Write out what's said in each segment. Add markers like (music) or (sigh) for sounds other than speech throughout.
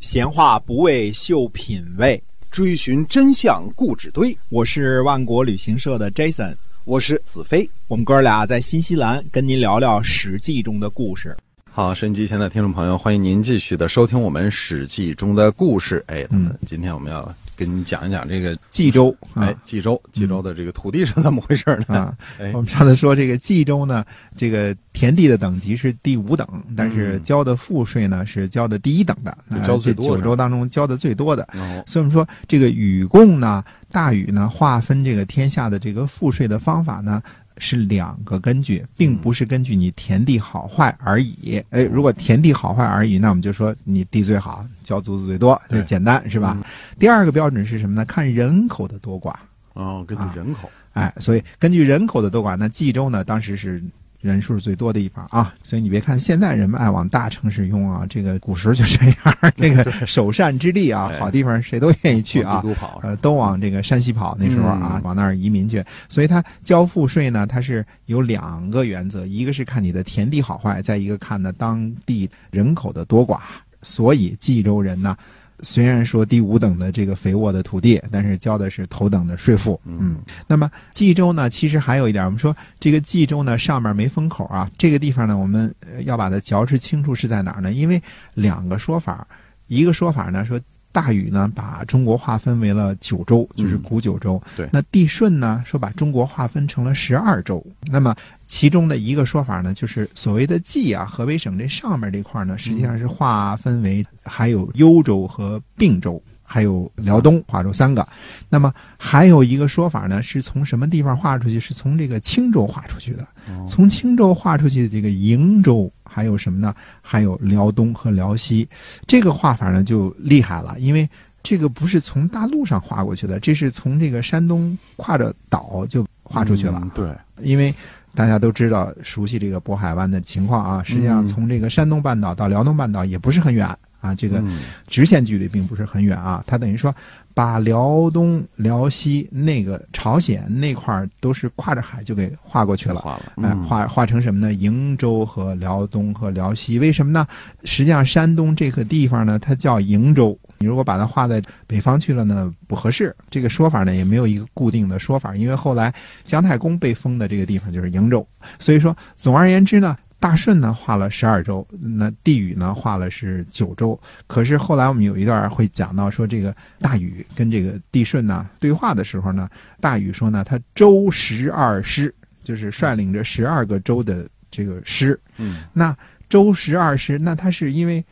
闲话不为秀品味，追寻真相故纸堆。我是万国旅行社的 Jason，我是子飞。我们哥俩在新西兰跟您聊聊《史记》中的故事。好，收音机前的听众朋友，欢迎您继续的收听我们《史记》中的故事。哎，嗯，今天我们要跟你讲一讲这个冀州。哎，冀州，冀州的这个土地是怎么回事呢？啊，哎我们上次说这个冀州呢，这个田地的等级是第五等，但是交的赋税呢是交的第一等的，嗯啊交最多的这九州当中交的最多的。所以我们说这个禹贡呢，大禹呢划分这个天下的这个赋税的方法呢。是两个根据，并不是根据你田地好坏而已。哎，如果田地好坏而已，那我们就说你地最好，交租子最多，对这简单是吧？嗯第二个标准是什么呢？看人口的多寡。哦，根据人口，哎，所以根据人口的多寡，那冀州呢，当时是人数最多的地方啊。所以你别看现在人们爱往大城市拥啊，这个古时候就这样，(laughs) 这个首善之地啊，哎好地方谁都愿意去啊都跑，呃，都往这个山西跑，那时候啊，嗯往那儿移民去。所以他交赋税呢，它是有两个原则，一个是看你的田地好坏，再一个看呢当地人口的多寡。所以冀州人呢，虽然说第五等的这个肥沃的土地，但是交的是头等的税赋。嗯，那么冀州呢，其实还有一点，我们说这个冀州呢上面没封口啊，这个地方呢，我们呃要把它嚼吃清楚是在哪儿呢？因为两个说法，一个说法呢说。大禹呢，把中国划分为了九州，就是古九州。嗯对那帝舜呢，说把中国划分成了十二州。那么其中的一个说法呢，就是所谓的冀啊，河北省这上面这块呢，实际上是划分为还有幽州和并州。还有辽东划出三个，那么还有一个说法呢，是从什么地方划出去？是从这个青州划出去的。从青州划出去的这个瀛州，还有什么呢？还有辽东和辽西。这个画法呢就厉害了，因为这个不是从大陆上划过去的，这是从这个山东跨着岛就划出去了。嗯对，因为大家都知道熟悉这个渤海湾的情况啊，实际上嗯从这个山东半岛到辽东半岛也不是很远啊，这个嗯直线距离并不是很远啊。它等于说把辽东、辽西那个朝鲜那块儿都是跨着海就给划过去了。哎，嗯划划成什么呢？瀛州和辽东和辽西，为什么呢？实际上，山东这个地方呢，它叫瀛州。你如果把它划在北方去了呢，不合适。这个说法呢，也没有一个固定的说法，因为后来姜太公被封的这个地方就是瀛州。所以说，总而言之呢，大舜呢画了十二州，那帝禹呢画了是九州。可是后来我们有一段会讲到说，这个大禹跟这个帝舜呢对话的时候呢，大禹说呢，他周十二师，就是率领着十二个州的这个师。嗯那周十二师，那他是因为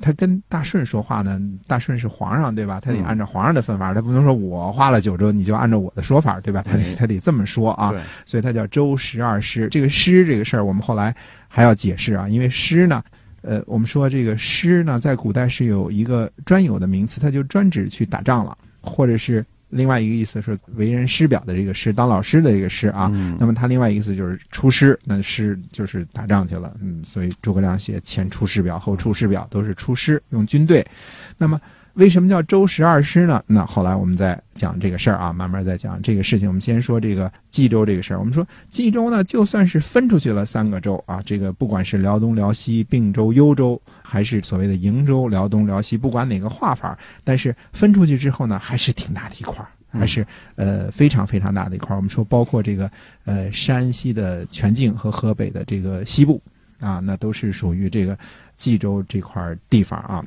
他跟大顺说话呢，大顺是皇上对吧？他得嗯按照皇上的分法，他不能说我花了九州，你就按照我的说法对吧？他得哎他得这么说啊。所以他叫周十二师。这个师这个事儿，我们后来还要解释啊，因为师呢，呃，我们说这个师呢，在古代是有一个专有的名词，它就专指去打仗了，或者是另外一个意思是为人师表的这个师，当老师的这个师啊。嗯那么他另外一个意思就是出师，那师就是打仗去了，嗯，所以诸葛亮写前出师表，后出师表都是出师用军队。那么为什么叫周十二师呢？那后来我们再讲这个事儿啊，慢慢再讲这个事情。我们先说这个冀州这个事儿。我们说冀州呢，就算是分出去了三个州啊，这个不管是辽东、辽西、并州、幽州，还是所谓的瀛州、辽东、辽西，不管哪个划法，但是分出去之后呢，还是挺大的一块儿。还是呃非常非常大的一块儿。我们说，包括这个呃山西的全境和河北的这个西部啊，那都是属于这个冀州这块儿地方啊。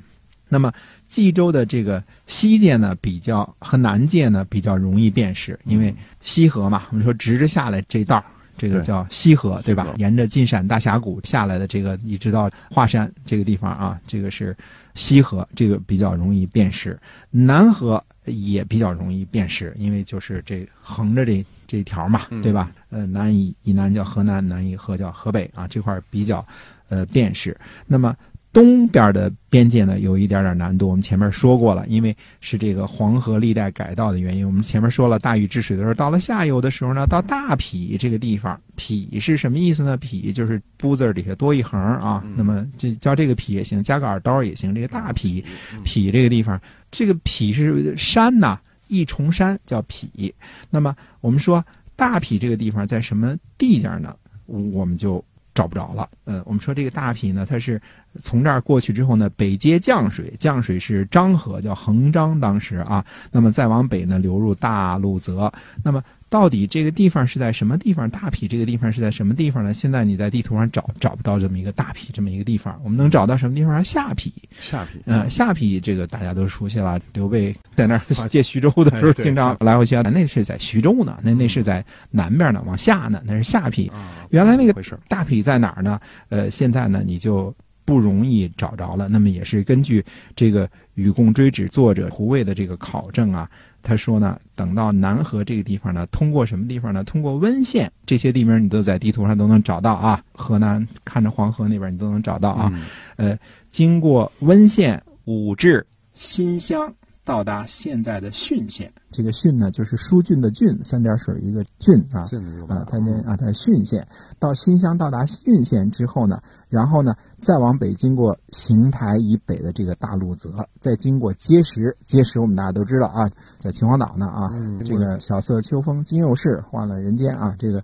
那么冀州的这个西界呢，比较和南界呢比较容易辨识，因为西河嘛，我们说直着下来这道这个叫西河，对吧沿着晋陕大峡谷下来的这个，一直到华山这个地方啊，这个是西河，这个比较容易辨识。南河也比较容易辨识，因为就是这横着这这条嘛，嗯对吧？呃，南以以南叫河南，南以河叫河北啊，这块比较呃辨识。那么东边的边界呢，有一点点难度。我们前面说过了，因为是这个黄河历代改道的原因。我们前面说了，大禹治水的时候，到了下游的时候呢，到大陂这个地方，陂是什么意思呢？陂就是“不”字底下多一横啊。那么这叫这个陂也行，加个耳刀也行。这个大陂，陂这个地方，这个陂是山呐、一重山叫陂。那么我们说大陂这个地方在什么地界呢？我们就找不着了。呃，我们说这个大品呢，它是从这儿过去之后呢，北接降水，降水是漳河，叫横漳，当时啊，那么再往北呢，流入大路泽。那么到底这个地方是在什么地方？大陂这个地方是在什么地方呢？现在你在地图上找找不到这么一个大陂这么一个地方，我们能找到什么地方？下陂。下陂，嗯，下陂这个大家都熟悉了，刘备在那儿借徐州的时候，经常来回去啊。那是在徐州呢，那那是在南边呢，往下呢，那是下陂。啊，原来那个大陂在哪儿呢？呃，现在呢你就不容易找着了。那么也是根据这个《与共追止》作者胡卫的这个考证啊，他说呢，等到南河这个地方呢，通过什么地方呢？通过温县这些地名，你都在地图上都能找到啊。河南看着黄河那边，你都能找到啊。呃，经过温县、武陟、新乡，到达现在的浚县。这个浚呢，就是疏浚的浚，三点水一个浚啊。这个啊，它那啊，它浚县到新乡到达浚县之后呢，然后呢，再往北经过邢台以北的这个大路泽，再经过碣石，碣石我们大家都知道啊，在秦皇岛呢啊，嗯这个小色秋风今又是，换了人间啊，这个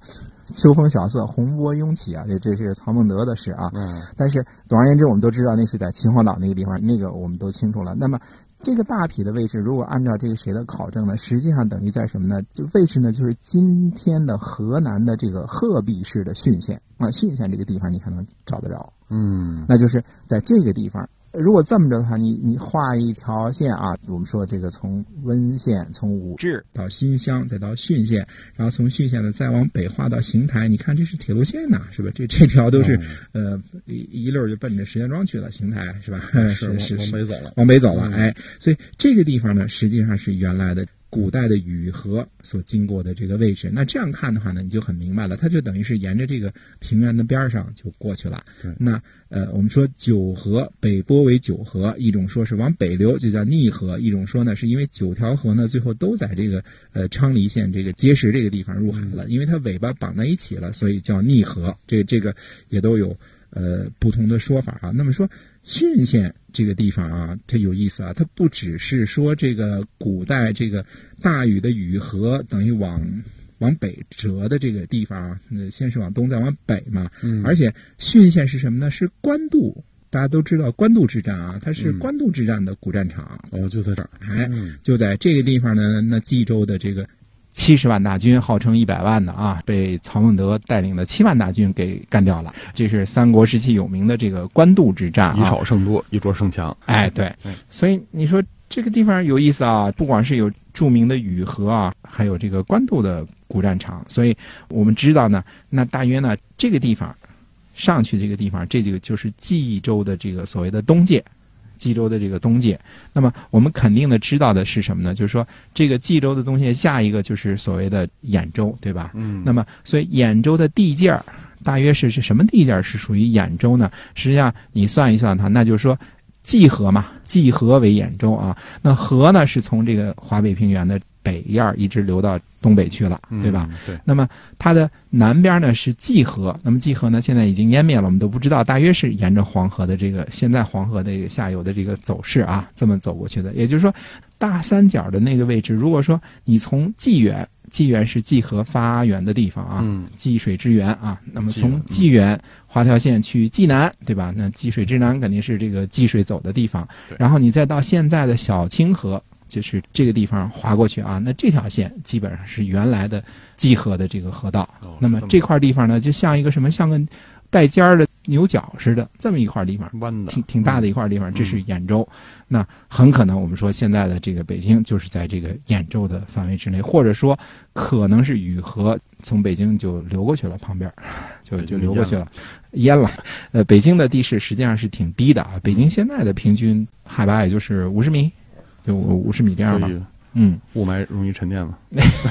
秋风晓色洪波涌起啊，这这是曹孟德的诗啊。嗯但是总而言之，我们都知道那是在秦皇岛那个地方，那个我们都清楚了。那么这个大脾的位置，如果按照这个谁的考证呢，实际上等于在什么呢？就位置呢，就是今天的河南的这个鹤壁市的浚县啊，浚县这个地方你才能找得着，嗯那就是在这个地方。如果这么着的话，你你画一条线啊，我们说这个从温县、从武陟到新乡，再到浚县，然后从浚县呢再往北画到邢台，你看这是铁路线呐、是吧？这这条都是、呃一一溜儿就奔着石家庄去了，邢台是吧？是往是是往北走了，往北走了，嗯哎，所以这个地方呢，实际上是原来的古代的雨河所经过的这个位置。那这样看的话呢，你就很明白了，它就等于是沿着这个平原的边儿上就过去了。那呃，我们说九河北波为九河，一种说是往北流，就叫逆河；一种说呢，是因为九条河呢最后都在这个呃昌黎县这个碣石这个地方入海了，因为它尾巴绑在一起了，所以叫逆河。这这个也都有呃不同的说法啊。那么说浚县这个地方啊，它有意思啊，它不只是说这个古代这个大禹的禹河等于往往北折的这个地方啊，呃先是往东再往北嘛，嗯而且浚县是什么呢？是官渡。大家都知道官渡之战啊，它是嗯官渡之战的古战场。哦，就在这儿，哎，嗯就在这个地方呢，那冀州的这个七十万大军，号称一百万的啊，被曹孟德带领的七万大军给干掉了。这是三国时期有名的这个官渡之战以啊。少胜多，以弱胜强，哎，对嗯，所以你说这个地方有意思啊，不光是有著名的雨河啊，还有这个官渡的古战场，所以我们知道呢，那大约呢这个地方上去这个地方，这几个就是冀州的这个所谓的东界。冀州的这个东界，那么我们肯定的知道的是什么呢？就是说，这个冀州的东界下一个就是所谓的兖州，对吧？嗯那么，所以兖州的地界儿大约是是什么地界儿是属于兖州呢？实际上你算一算它，那就是说济河嘛，济河为兖州啊。那河呢是从这个华北平原的北沿儿一直流到东北去了，对吧？？嗯对，那么它的南边呢是济河，那么济河呢现在已经湮灭了，我们都不知道，大约是沿着黄河的这个现在黄河的这个下游的这个走势啊，这么走过去的。也就是说，大三角的那个位置，如果说你从济源，济源是济河发源的地方啊，嗯济水之源啊，那么从济源画条线去济南，对吧？那济水之南肯定是这个济水走的地方对，然后你再到现在的小清河，就是这个地方划过去啊，那这条线基本上是原来的济河的这个河道。哦那么这块地方呢，就像一个什么，像个带尖儿的牛角似的，这么一块地方。弯的，挺挺大的一块地方，这是兖州。那很可能我们说现在的这个北京就是在这个兖州的范围之内，或者说可能是雨河从北京就流过去了，旁边儿就就流过去了，淹了。呃，北京的地势实际上是挺低的啊，北京现在的平均海拔也就是五十米，就五十米这样吧。嗯，雾霾容易沉淀了。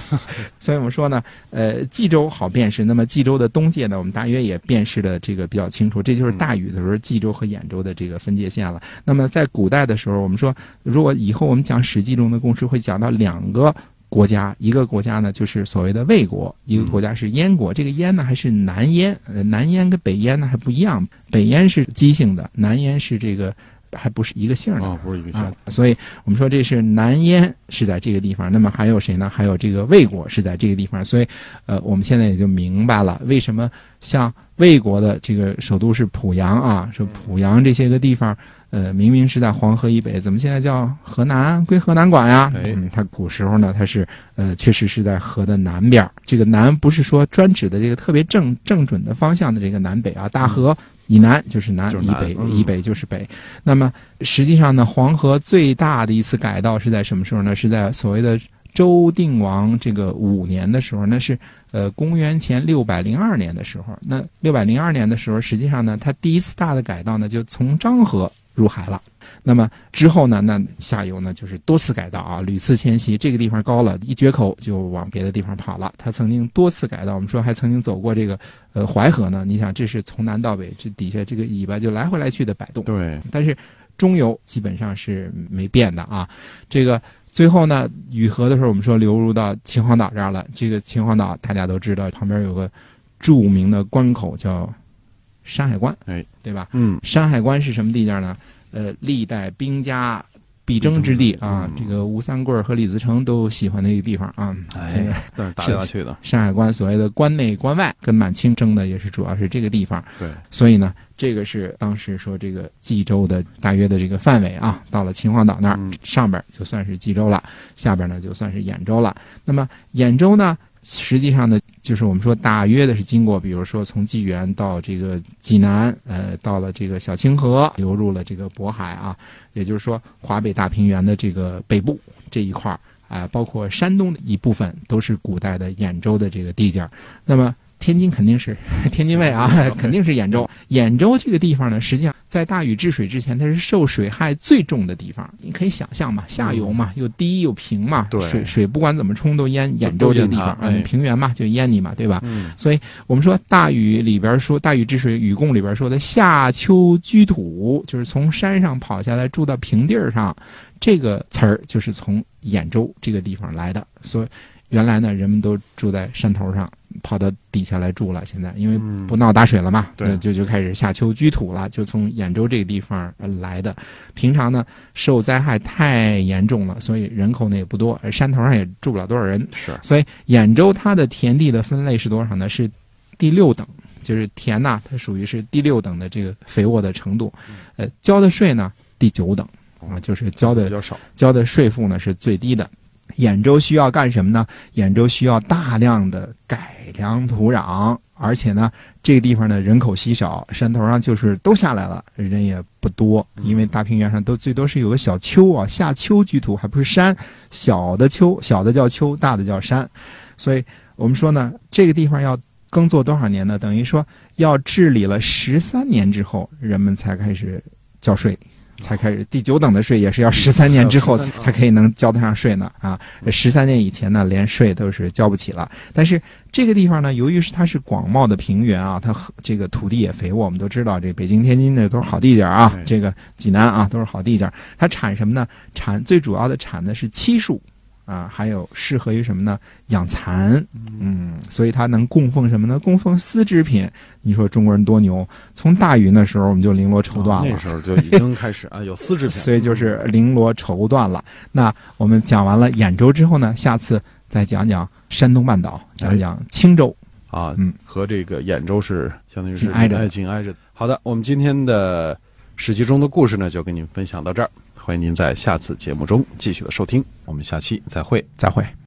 (laughs) 所以我们说呢，呃，冀州好辨识，那么冀州的东界呢，我们大约也辨识的这个比较清楚，这就是大禹的时候冀州和兖州的这个分界线了。那么在古代的时候，我们说，如果以后我们讲《史记》中的故事，会讲到两个。国家一个国家呢，就是所谓的魏国；一个国家是燕国。这个燕呢，还是南燕。呃，南燕跟北燕呢还不一样。北燕是姬姓的，南燕是这个还不是一个姓儿啊。哦，不是一个姓啊，所以我们说这是南燕是在这个地方，那么还有谁呢？还有这个魏国是在这个地方，所以呃，我们现在也就明白了为什么像魏国的这个首都是濮阳啊，说濮阳这些个地方，呃，明明是在黄河以北，怎么现在叫河南归河南管呀？哎嗯，它古时候呢，它是呃，确实是在河的南边儿。这个南不是说专指的这个特别正正准的方向的这个南北啊，大河以南就是南，就是南以北嗯以北就是北。那么实际上呢，黄河最大的一次改道是在什么时候呢？是在所谓的周定王这个五年的时候，那是呃公元前六百零二年的时候。那六百零二年的时候，实际上呢，它第一次大的改道呢，就从漳河入海了。那么之后呢，那下游呢就是多次改道啊，屡次迁徙。这个地方高了，一决口就往别的地方跑了。它曾经多次改道，我们说还曾经走过这个呃淮河呢。你想，这是从南到北，这底下这个尾巴就来回来去的摆动。对，但是中游基本上是没变的啊。这个最后呢，雨河的时候，我们说流入到秦皇岛这儿了。这个秦皇岛大家都知道，旁边有个著名的关口叫山海关，哎，对吧？嗯，山海关是什么地界呢？呃，历代兵家必争之地啊。嗯这个吴三桂和李自成都喜欢的一个地方啊。这个哎，但是打来打去的，山海关所谓的关内关外，跟满清争的也是主要是这个地方。对，所以呢，这个是当时说这个冀州的大约的这个范围啊，到了秦皇岛那儿，嗯上边就算是冀州了，下边呢就算是兖州了。那么兖州呢，实际上呢，就是我们说大约的是经过，比如说从济源到这个济南，呃，到了这个小清河，流入了这个渤海啊，也就是说华北大平原的这个北部这一块儿啊、包括山东的一部分都是古代的兖州的这个地界儿。那么天津肯定是 (laughs) 天津卫啊，(laughs) 肯定是兖州。兖州这个地方呢，实际上在大禹治水之前，它是受水害最重的地方。你可以想象嘛，下游嘛，又低又平嘛，对水水不管怎么冲都淹兖州这个地方，嗯，平原嘛就淹你嘛，对吧？嗯，所以我们说大禹里边说大禹治水禹贡里边说的夏秋居土，就是从山上跑下来住到平地儿上，这个词儿就是从兖州这个地方来的。所以原来呢，人们都住在山头上，跑到底下来住了。现在因为嗯不闹大水了嘛，就就开始夏秋居土了，就从兖州这个地方呃来的。平常呢，受灾害太严重了，所以人口呢也不多，而山头上也住不了多少人。是，所以兖州它的田地的分类是多少呢？是第六等，就是田呐，它属于是第六等的这个肥沃的程度。呃，交的税呢第九等啊，就是交的比较少，交的税负呢是最低的。兖州需要干什么呢？兖州需要大量的改良土壤，而且呢，这个地方呢人口稀少，山头上就是都下来了，人也不多，因为大平原上都最多是有个小丘啊，下丘居土，还不是山，小的丘，小的叫丘，大的叫山，所以我们说呢，这个地方要耕作多少年呢？等于说要治理了十三年之后，人们才开始交税。才开始第九等的税也是要十三年之后才才可以能交得上税呢啊！十三年以前呢，连税都是交不起了。但是这个地方呢，由于是它是广袤的平原啊，它和这个土地也肥沃，我们都知道，这北京、天津那都是好地界儿啊，这个济南啊都是好地界儿。它产什么呢？产最主要的产的是漆树啊，还有适合于什么呢？养蚕，嗯，所以它能供奉什么呢？供奉丝织品。你说中国人多牛？从大禹那时候我们就绫罗绸缎了，哦那时候就已经开始啊，有丝织品，(laughs) 所以就是绫罗绸缎了。那我们讲完了兖州之后呢，下次再讲讲山东半岛，讲讲青州。啊，嗯，和这个兖州是相当于是紧挨着哎紧挨着的。好的，我们今天的史记中的故事呢，就跟您分享到这儿，欢迎您在下次节目中继续的收听，我们下期再会。再会。